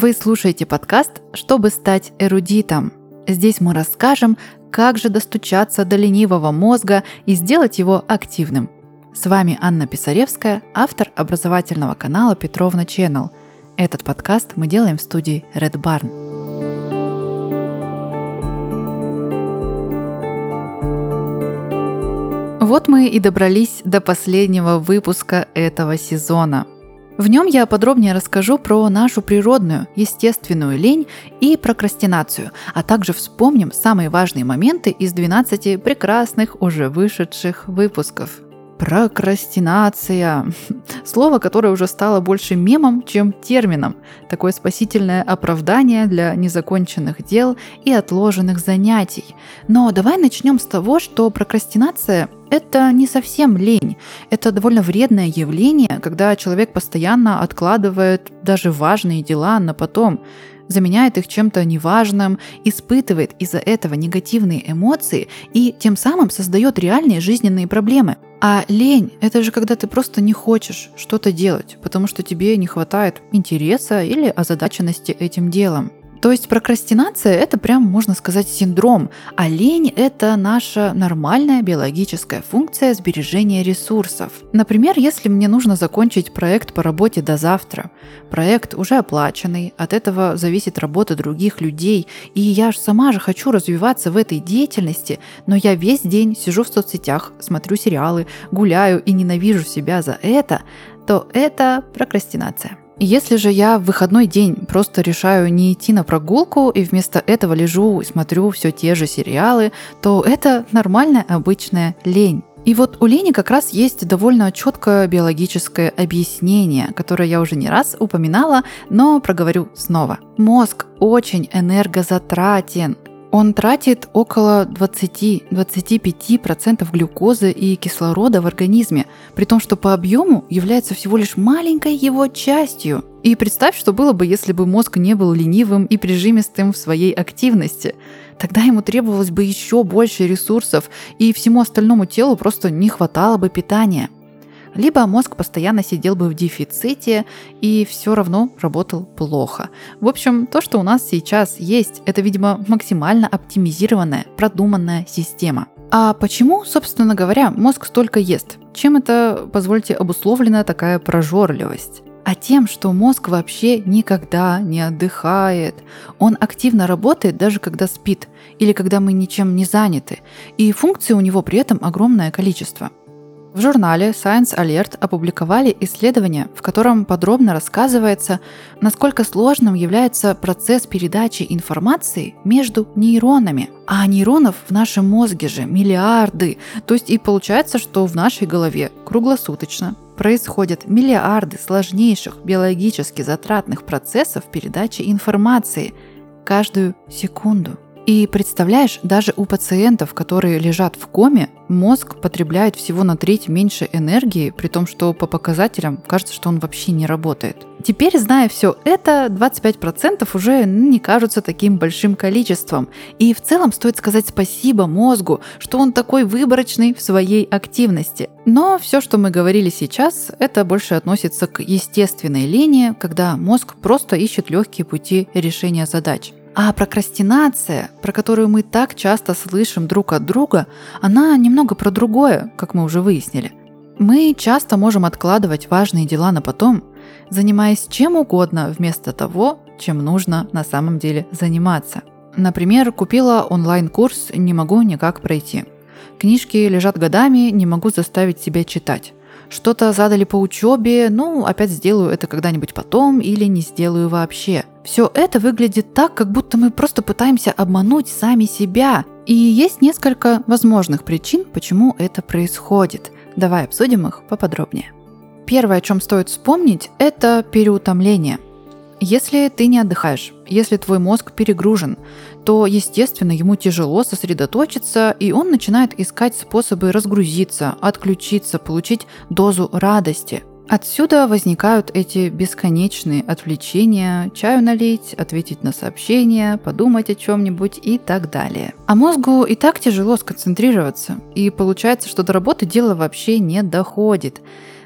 Вы слушаете подкаст «Чтобы стать эрудитом». Здесь мы расскажем, как же достучаться до ленивого мозга и сделать его активным. С вами Анна Писаревская, автор образовательного канала Петровна Channel. Этот подкаст мы делаем в студии Red Barn. Вот мы и добрались до последнего выпуска этого сезона – в нем я подробнее расскажу про нашу природную, естественную лень и прокрастинацию, а также вспомним самые важные моменты из 12 прекрасных уже вышедших выпусков. Прокрастинация. Слово, которое уже стало больше мемом, чем термином. Такое спасительное оправдание для незаконченных дел и отложенных занятий. Но давай начнем с того, что прокрастинация – это не совсем лень. Это довольно вредное явление, когда человек постоянно откладывает даже важные дела на потом заменяет их чем-то неважным, испытывает из-за этого негативные эмоции и тем самым создает реальные жизненные проблемы. А лень – это же когда ты просто не хочешь что-то делать, потому что тебе не хватает интереса или озадаченности этим делом. То есть прокрастинация – это прям, можно сказать, синдром, а лень – это наша нормальная биологическая функция сбережения ресурсов. Например, если мне нужно закончить проект по работе до завтра, проект уже оплаченный, от этого зависит работа других людей, и я же сама же хочу развиваться в этой деятельности, но я весь день сижу в соцсетях, смотрю сериалы, гуляю и ненавижу себя за это, то это прокрастинация. Если же я в выходной день просто решаю не идти на прогулку и вместо этого лежу и смотрю все те же сериалы, то это нормальная обычная лень. И вот у лени как раз есть довольно четкое биологическое объяснение, которое я уже не раз упоминала, но проговорю снова. Мозг очень энергозатратен, он тратит около 20-25% глюкозы и кислорода в организме, при том, что по объему является всего лишь маленькой его частью. И представь, что было бы, если бы мозг не был ленивым и прижимистым в своей активности. Тогда ему требовалось бы еще больше ресурсов, и всему остальному телу просто не хватало бы питания либо мозг постоянно сидел бы в дефиците и все равно работал плохо. В общем, то, что у нас сейчас есть, это, видимо, максимально оптимизированная, продуманная система. А почему, собственно говоря, мозг столько ест? Чем это, позвольте, обусловлена такая прожорливость? а тем, что мозг вообще никогда не отдыхает. Он активно работает даже когда спит или когда мы ничем не заняты, и функций у него при этом огромное количество. В журнале Science Alert опубликовали исследование, в котором подробно рассказывается, насколько сложным является процесс передачи информации между нейронами. А нейронов в нашем мозге же миллиарды. То есть и получается, что в нашей голове круглосуточно происходят миллиарды сложнейших биологически затратных процессов передачи информации каждую секунду. И представляешь, даже у пациентов, которые лежат в коме, мозг потребляет всего на треть меньше энергии, при том, что по показателям кажется, что он вообще не работает. Теперь, зная все это, 25% уже не кажутся таким большим количеством. И в целом стоит сказать спасибо мозгу, что он такой выборочный в своей активности. Но все, что мы говорили сейчас, это больше относится к естественной линии, когда мозг просто ищет легкие пути решения задач. А прокрастинация, про которую мы так часто слышим друг от друга, она немного про другое, как мы уже выяснили. Мы часто можем откладывать важные дела на потом, занимаясь чем угодно вместо того, чем нужно на самом деле заниматься. Например, купила онлайн-курс «Не могу никак пройти». Книжки лежат годами, не могу заставить себя читать. Что-то задали по учебе, ну, опять сделаю это когда-нибудь потом или не сделаю вообще. Все это выглядит так, как будто мы просто пытаемся обмануть сами себя. И есть несколько возможных причин, почему это происходит. Давай обсудим их поподробнее. Первое, о чем стоит вспомнить, это переутомление – если ты не отдыхаешь, если твой мозг перегружен, то, естественно, ему тяжело сосредоточиться, и он начинает искать способы разгрузиться, отключиться, получить дозу радости. Отсюда возникают эти бесконечные отвлечения, чаю налить, ответить на сообщения, подумать о чем-нибудь и так далее. А мозгу и так тяжело сконцентрироваться, и получается, что до работы дело вообще не доходит.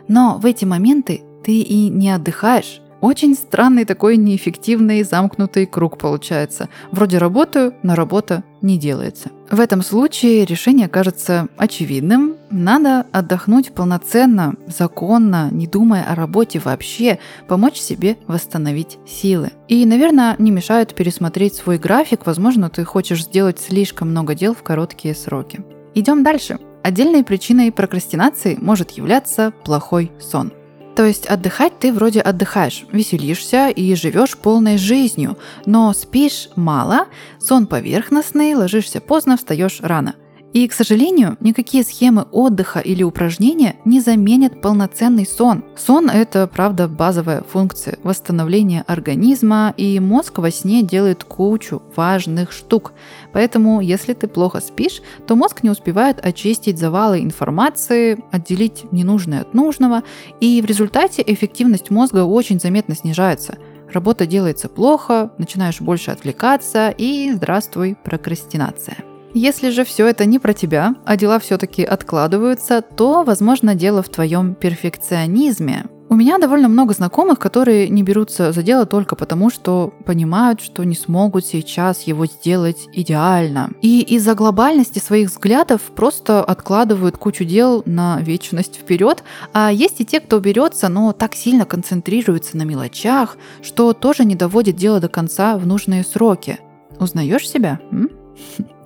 Но в эти моменты ты и не отдыхаешь, Очень странный такой неэффективный замкнутый круг получается. Вроде работаю, но работа не делается. В этом случае решение кажется очевидным. Надо отдохнуть полноценно, законно, не думая о работе вообще, помочь себе восстановить силы. И, наверное, не мешает пересмотреть свой график. Возможно, ты хочешь сделать слишком много дел в короткие сроки. Идем дальше. Отдельной причиной прокрастинации может являться плохой сон. То есть отдыхать ты вроде отдыхаешь, веселишься и живешь полной жизнью, но спишь мало, сон поверхностный, ложишься поздно, встаешь рано. И, к сожалению, никакие схемы отдыха или упражнения не заменят полноценный сон. Сон – это, правда, базовая функция восстановления организма, и мозг во сне делает кучу важных штук. Поэтому, если ты плохо спишь, то мозг не успевает очистить завалы информации, отделить ненужное от нужного, и в результате эффективность мозга очень заметно снижается – работа делается плохо, начинаешь больше отвлекаться и здравствуй, прокрастинация. Если же все это не про тебя, а дела все-таки откладываются, то, возможно, дело в твоем перфекционизме. У меня довольно много знакомых, которые не берутся за дело только потому, что понимают, что не смогут сейчас его сделать идеально. И из-за глобальности своих взглядов просто откладывают кучу дел на вечность вперед. А есть и те, кто берется, но так сильно концентрируется на мелочах, что тоже не доводит дело до конца в нужные сроки. Узнаешь себя? М?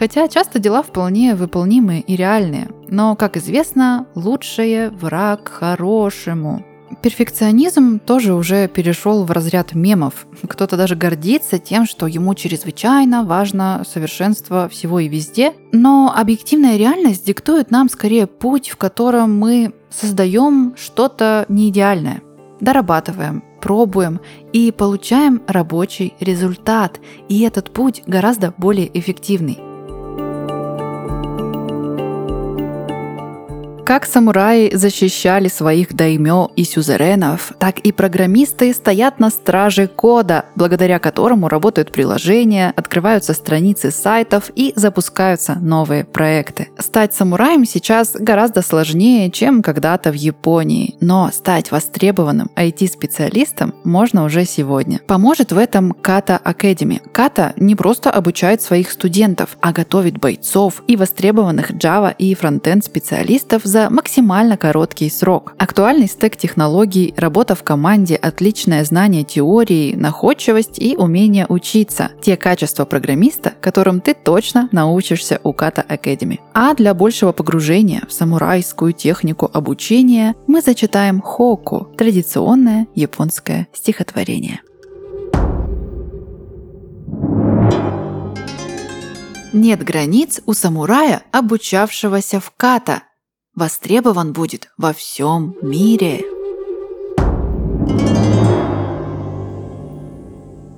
Хотя часто дела вполне выполнимые и реальные. Но, как известно, лучшее враг хорошему. Перфекционизм тоже уже перешел в разряд мемов. Кто-то даже гордится тем, что ему чрезвычайно важно совершенство всего и везде. Но объективная реальность диктует нам скорее путь, в котором мы создаем что-то неидеальное. Дорабатываем, пробуем и получаем рабочий результат. И этот путь гораздо более эффективный. Как самураи защищали своих даймё и сюзеренов, так и программисты стоят на страже кода, благодаря которому работают приложения, открываются страницы сайтов и запускаются новые проекты. Стать самураем сейчас гораздо сложнее, чем когда-то в Японии, но стать востребованным IT-специалистом можно уже сегодня. Поможет в этом Kata Academy. Kata не просто обучает своих студентов, а готовит бойцов и востребованных Java и фронтенд специалистов за за максимально короткий срок. Актуальный стек технологий, работа в команде, отличное знание теории, находчивость и умение учиться. Те качества программиста, которым ты точно научишься у Kata Academy. А для большего погружения в самурайскую технику обучения мы зачитаем хоку – традиционное японское стихотворение. Нет границ у самурая, обучавшегося в ката востребован будет во всем мире.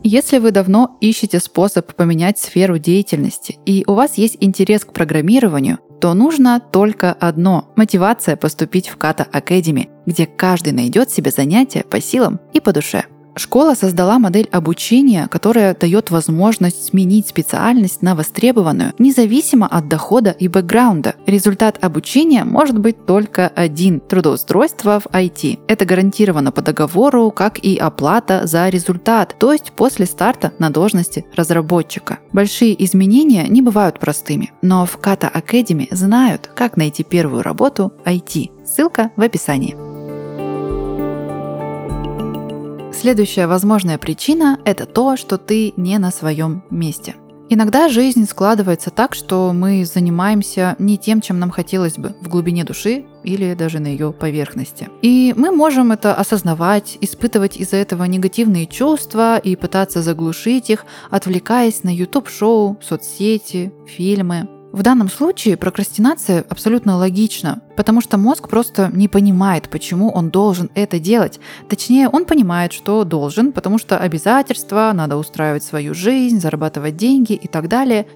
Если вы давно ищете способ поменять сферу деятельности и у вас есть интерес к программированию, то нужно только одно – мотивация поступить в Kata Academy, где каждый найдет себе занятие по силам и по душе – Школа создала модель обучения, которая дает возможность сменить специальность на востребованную, независимо от дохода и бэкграунда. Результат обучения может быть только один – трудоустройство в IT. Это гарантировано по договору, как и оплата за результат, то есть после старта на должности разработчика. Большие изменения не бывают простыми, но в Kata Academy знают, как найти первую работу IT. Ссылка в описании. Следующая возможная причина – это то, что ты не на своем месте. Иногда жизнь складывается так, что мы занимаемся не тем, чем нам хотелось бы в глубине души или даже на ее поверхности. И мы можем это осознавать, испытывать из-за этого негативные чувства и пытаться заглушить их, отвлекаясь на YouTube-шоу, соцсети, фильмы. В данном случае прокрастинация абсолютно логична, потому что мозг просто не понимает, почему он должен это делать. Точнее, он понимает, что должен, потому что обязательства, надо устраивать свою жизнь, зарабатывать деньги и так далее.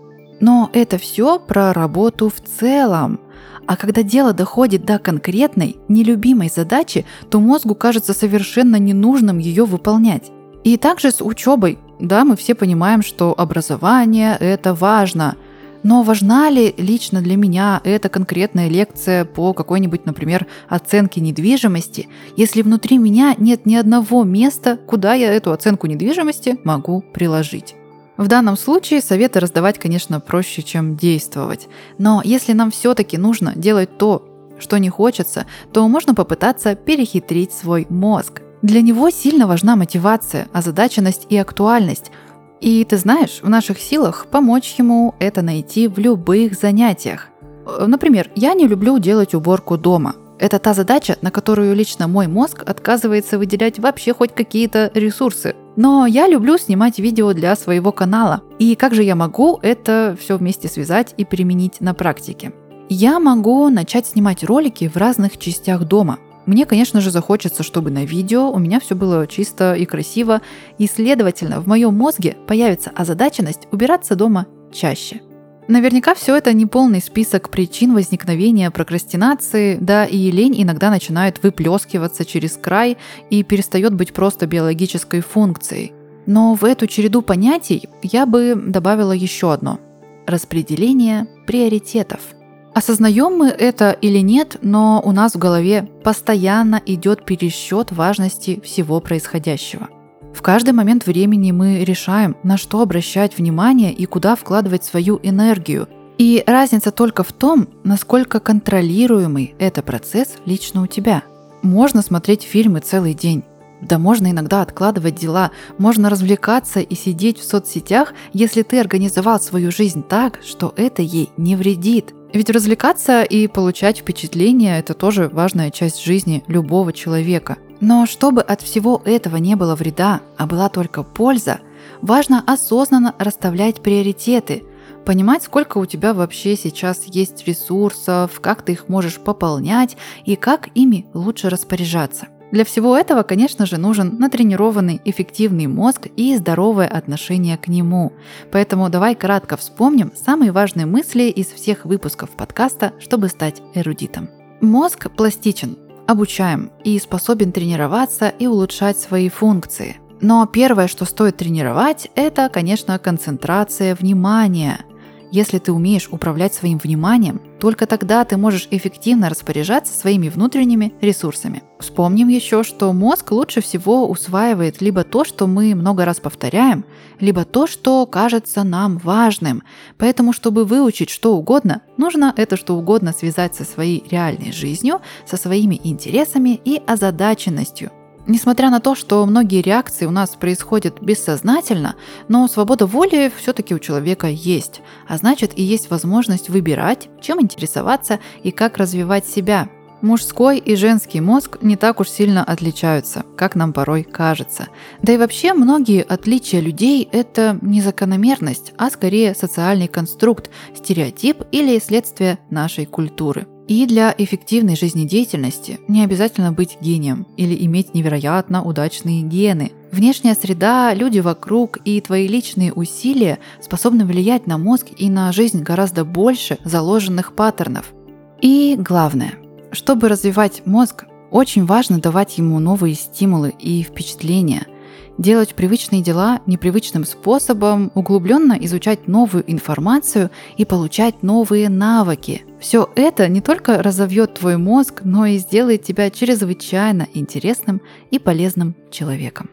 Но это все про работу в целом. А когда дело доходит до конкретной, нелюбимой задачи, то мозгу кажется совершенно ненужным ее выполнять. И также с учебой. Да, мы все понимаем, что образование – это важно – Но важна ли лично для меня эта конкретная лекция по какой-нибудь, например, оценке недвижимости, если внутри меня нет ни одного места, куда я эту оценку недвижимости могу приложить? В данном случае советы раздавать, конечно, проще, чем действовать. Но если нам все-таки нужно делать то, что не хочется, то можно попытаться перехитрить свой мозг. Для него сильно важна мотивация, озадаченность и актуальность – и ты знаешь, в наших силах помочь ему это найти в любых занятиях. Э, например, я не люблю делать уборку дома. Это та задача, на которую лично мой мозг отказывается выделять вообще хоть какие-то ресурсы. Но я люблю снимать видео для своего канала. И как же я могу это все вместе связать и применить на практике? Я могу начать снимать ролики в разных частях дома. Мне, конечно же, захочется, чтобы на видео у меня все было чисто и красиво, и, следовательно, в моем мозге появится озадаченность убираться дома чаще. Наверняка все это не полный список причин возникновения прокрастинации, да и лень иногда начинает выплескиваться через край и перестает быть просто биологической функцией. Но в эту череду понятий я бы добавила еще одно – распределение приоритетов – Осознаем мы это или нет, но у нас в голове постоянно идет пересчет важности всего происходящего. В каждый момент времени мы решаем, на что обращать внимание и куда вкладывать свою энергию. И разница только в том, насколько контролируемый это процесс лично у тебя. Можно смотреть фильмы целый день. Да можно иногда откладывать дела, можно развлекаться и сидеть в соцсетях, если ты организовал свою жизнь так, что это ей не вредит. Ведь развлекаться и получать впечатления – это тоже важная часть жизни любого человека. Но чтобы от всего этого не было вреда, а была только польза, важно осознанно расставлять приоритеты, понимать, сколько у тебя вообще сейчас есть ресурсов, как ты их можешь пополнять и как ими лучше распоряжаться. Для всего этого, конечно же, нужен натренированный эффективный мозг и здоровое отношение к нему. Поэтому давай кратко вспомним самые важные мысли из всех выпусков подкаста, чтобы стать эрудитом. Мозг пластичен, обучаем и способен тренироваться и улучшать свои функции. Но первое, что стоит тренировать, это, конечно, концентрация внимания – если ты умеешь управлять своим вниманием, только тогда ты можешь эффективно распоряжаться своими внутренними ресурсами. Вспомним еще, что мозг лучше всего усваивает либо то, что мы много раз повторяем, либо то, что кажется нам важным. Поэтому, чтобы выучить что угодно, нужно это что угодно связать со своей реальной жизнью, со своими интересами и озадаченностью. Несмотря на то, что многие реакции у нас происходят бессознательно, но свобода воли все-таки у человека есть, а значит и есть возможность выбирать, чем интересоваться и как развивать себя. Мужской и женский мозг не так уж сильно отличаются, как нам порой кажется. Да и вообще многие отличия людей – это не закономерность, а скорее социальный конструкт, стереотип или следствие нашей культуры – и для эффективной жизнедеятельности не обязательно быть гением или иметь невероятно удачные гены. Внешняя среда, люди вокруг и твои личные усилия способны влиять на мозг и на жизнь гораздо больше заложенных паттернов. И главное, чтобы развивать мозг, очень важно давать ему новые стимулы и впечатления – делать привычные дела непривычным способом, углубленно изучать новую информацию и получать новые навыки. Все это не только разовьет твой мозг, но и сделает тебя чрезвычайно интересным и полезным человеком.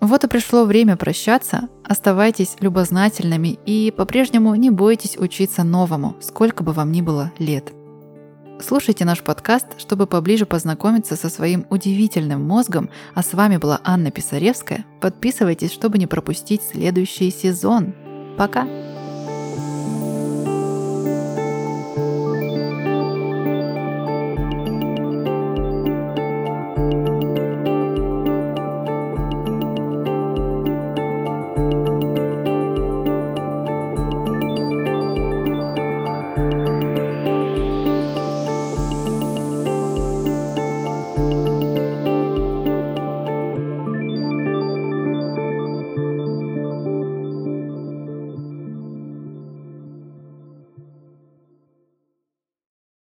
Вот и пришло время прощаться. Оставайтесь любознательными и по-прежнему не бойтесь учиться новому, сколько бы вам ни было лет. Слушайте наш подкаст, чтобы поближе познакомиться со своим удивительным мозгом. А с вами была Анна Писаревская. Подписывайтесь, чтобы не пропустить следующий сезон. Пока!